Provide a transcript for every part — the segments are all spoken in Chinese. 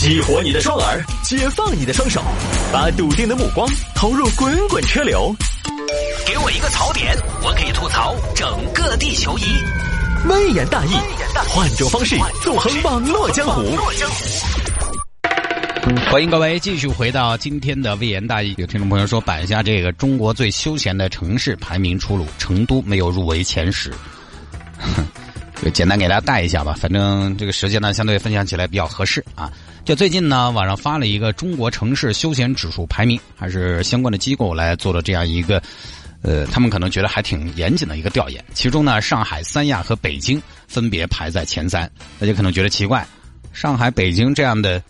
激活你的双耳，解放你的双手，把笃定的目光投入滚滚车流。给我一个槽点，我可以吐槽整个地球仪。微言大义，换种方式纵横网络江湖。欢迎各位继续回到今天的微言大义。有听众朋友说，摆一下这个中国最休闲的城市排名出炉，成都没有入围前十。就简单给大家带一下吧，反正这个时间呢，相对分享起来比较合适啊。就最近呢，网上发了一个中国城市休闲指数排名，还是相关的机构来做了这样一个，呃，他们可能觉得还挺严谨的一个调研。其中呢，上海、三亚和北京分别排在前三。大家可能觉得奇怪，上海、北京这样的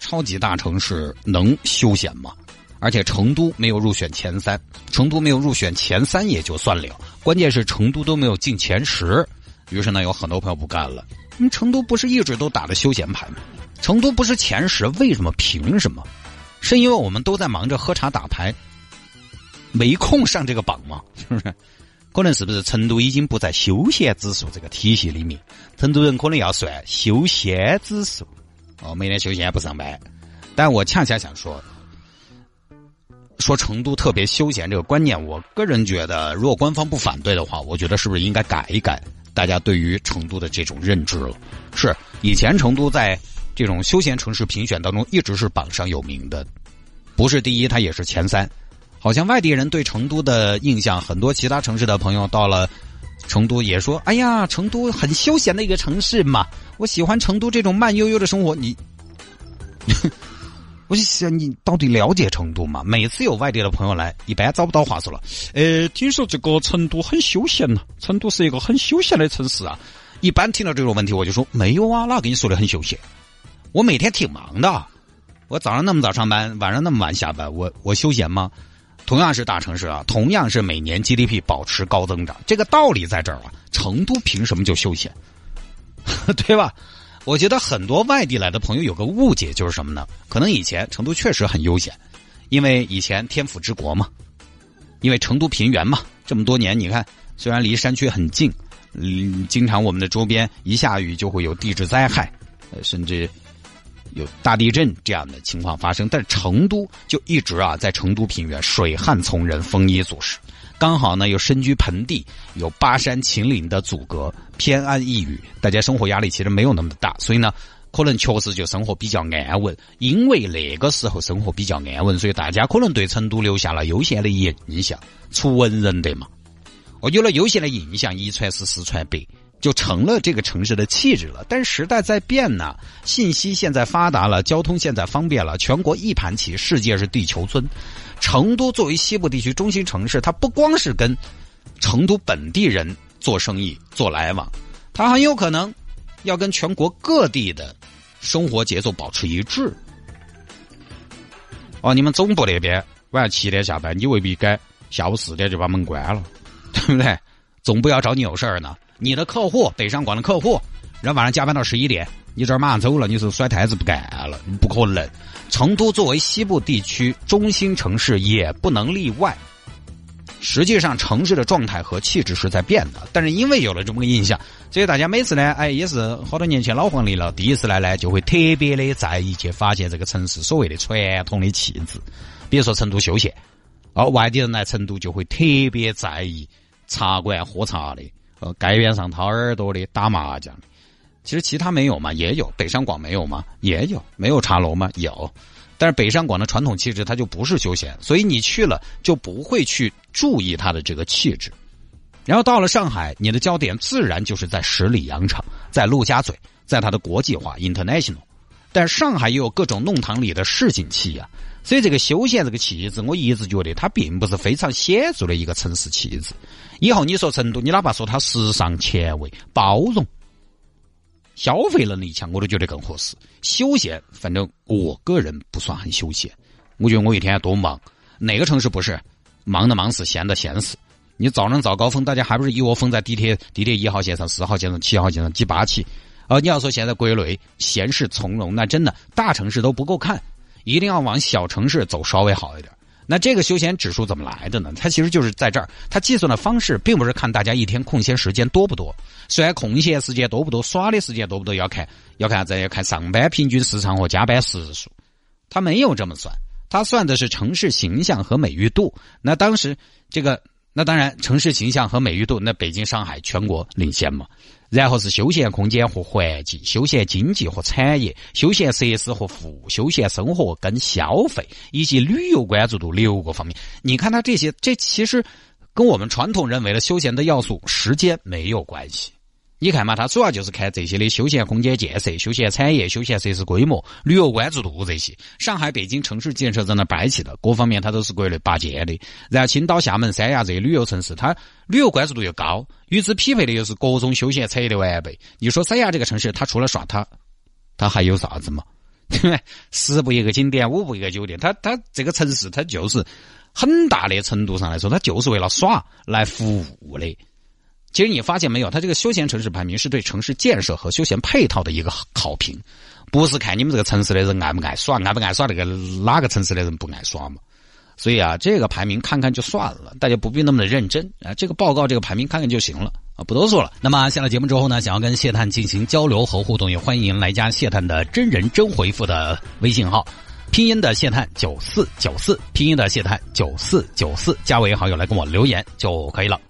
超级大城市能休闲吗？而且成都没有入选前三，成都没有入选前三也就算了，关键是成都都没有进前十。于是呢，有很多朋友不干了。嗯，成都不是一直都打的休闲牌吗？成都不是前十，为什么？凭什么？是因为我们都在忙着喝茶打牌，没空上这个榜吗？是不是？可能是不是成都已经不在休闲指数这个体系里面？成都人可能要算休闲指数。哦，每天休闲不上班。但我恰恰想说，说成都特别休闲这个观念，我个人觉得，如果官方不反对的话，我觉得是不是应该改一改大家对于成都的这种认知了？是以前成都在这种休闲城市评选当中一直是榜上有名的，不是第一，它也是前三。好像外地人对成都的印象，很多其他城市的朋友到了成都也说：“哎呀，成都很休闲的一个城市嘛，我喜欢成都这种慢悠悠的生活。”你。我就想，你到底了解成都吗？每次有外地的朋友来，一般找不到话说了。呃，听说这个成都很休闲呐，成都是一个很休闲的城市啊。一般听到这种问题，我就说没有啊，哪跟你说的很休闲？我每天挺忙的，我早上那么早上班，晚上那么晚下班，我我休闲吗？同样是大城市啊，同样是每年 GDP 保持高增长，这个道理在这儿啊。成都凭什么就休闲？对吧？我觉得很多外地来的朋友有个误解，就是什么呢？可能以前成都确实很悠闲，因为以前天府之国嘛，因为成都平原嘛，这么多年你看，虽然离山区很近，嗯，经常我们的周边一下雨就会有地质灾害，甚至有大地震这样的情况发生，但是成都就一直啊，在成都平原水旱从人，丰衣足食。刚好呢，又身居盆地，有巴山秦岭的阻隔，偏安一隅，大家生活压力其实没有那么大，所以呢，可能确实就生活比较安稳。因为那个时候生活比较安稳，所以大家可能对成都留下了悠闲的印象。出文人的嘛，我有了悠闲的印象，一传十，十传百，就成了这个城市的气质了。但是时代在变呢，信息现在发达了，交通现在方便了，全国一盘棋，世界是地球村。成都作为西部地区中心城市，它不光是跟成都本地人做生意、做来往，它很有可能要跟全国各地的生活节奏保持一致。哦，你们总部那边晚上七点下班，你未必该下午四点就把门关了，对不对？总部要找你有事儿呢。你的客户北上广的客户，人晚上加班到十一点，你这儿马上走了，你是甩台子不干了？不可能。成都作为西部地区中心城市，也不能例外。实际上，城市的状态和气质是在变的，但是因为有了这么个印象，所以大家每次呢，哎，也是好多年前老黄历了，第一次来呢，就会特别的在意去发现这个城市所谓的传统的气质。比如说成都休闲，哦，外地人来成都就会特别在意茶馆喝茶的，呃，街边上掏耳朵的，打麻将的。其实其他没有吗？也有。北上广没有吗？也有。没有茶楼吗？有。但是北上广的传统气质，它就不是休闲，所以你去了就不会去注意它的这个气质。然后到了上海，你的焦点自然就是在十里洋场，在陆家嘴，在它的国际化 （international）。但上海也有各种弄堂里的市井气呀，所以这个休闲这个气质，我一直觉得它并不是非常显著的一个城市气质。以后你说成都，你哪怕说它时尚前卫、包容。消费能力强，我都觉得更合适。休闲，反正我个人不算很休闲。我觉得我一天多忙，哪个城市不是忙的忙死，闲的闲死？你早上早高峰，大家还不是一窝蜂在地铁地铁一号线上、四号线上、七号线上挤八起？啊，你要说现在国内闲适从容，那真的大城市都不够看，一定要往小城市走，稍微好一点。那这个休闲指数怎么来的呢？它其实就是在这儿，它计算的方式并不是看大家一天空闲时间多不多，虽然空闲时间多不多，耍的时间多不多要看要看啥子？要看上班平均时长和加班时数，它没有这么算，它算的是城市形象和美誉度。那当时这个。那当然，城市形象和美誉度，那北京、上海全国领先嘛。然后是休闲空间和环境、休闲经济和产业、休闲设施和服务、休闲生活跟消费以及旅游关注度六个方面。你看它这些，这其实跟我们传统认为的休闲的要素时间没有关系。你看嘛，它主要就是看这些的休闲空间建设、休闲产业、休闲设施规模、旅游关注度这些。上海、北京城市建设在那摆起的，各方面它都是国内拔尖的。然后青岛、厦门、三亚这些旅游城市，它旅游关注度又高，与之匹配的又是各种休闲产业的完备。你说三亚这个城市，它除了耍它，它还有啥子嘛？十步一个景点，五步一个酒店，它它这个城市，它就是很大的程度上来说，它就是为了耍来服务的。其实你发现没有，它这个休闲城市排名是对城市建设和休闲配套的一个考评，不是看你们这个城市的人爱不爱耍，爱不爱耍那个哪个城市的人不爱耍嘛。所以啊，这个排名看看就算了，大家不必那么的认真啊。这个报告这个排名看看就行了啊，不多说了。那么下了节目之后呢，想要跟谢探进行交流和互动，也欢迎来加谢探的真人真回复的微信号，拼音的谢探九四九四，拼音的谢探九四九四，加为好友来跟我留言就可以了。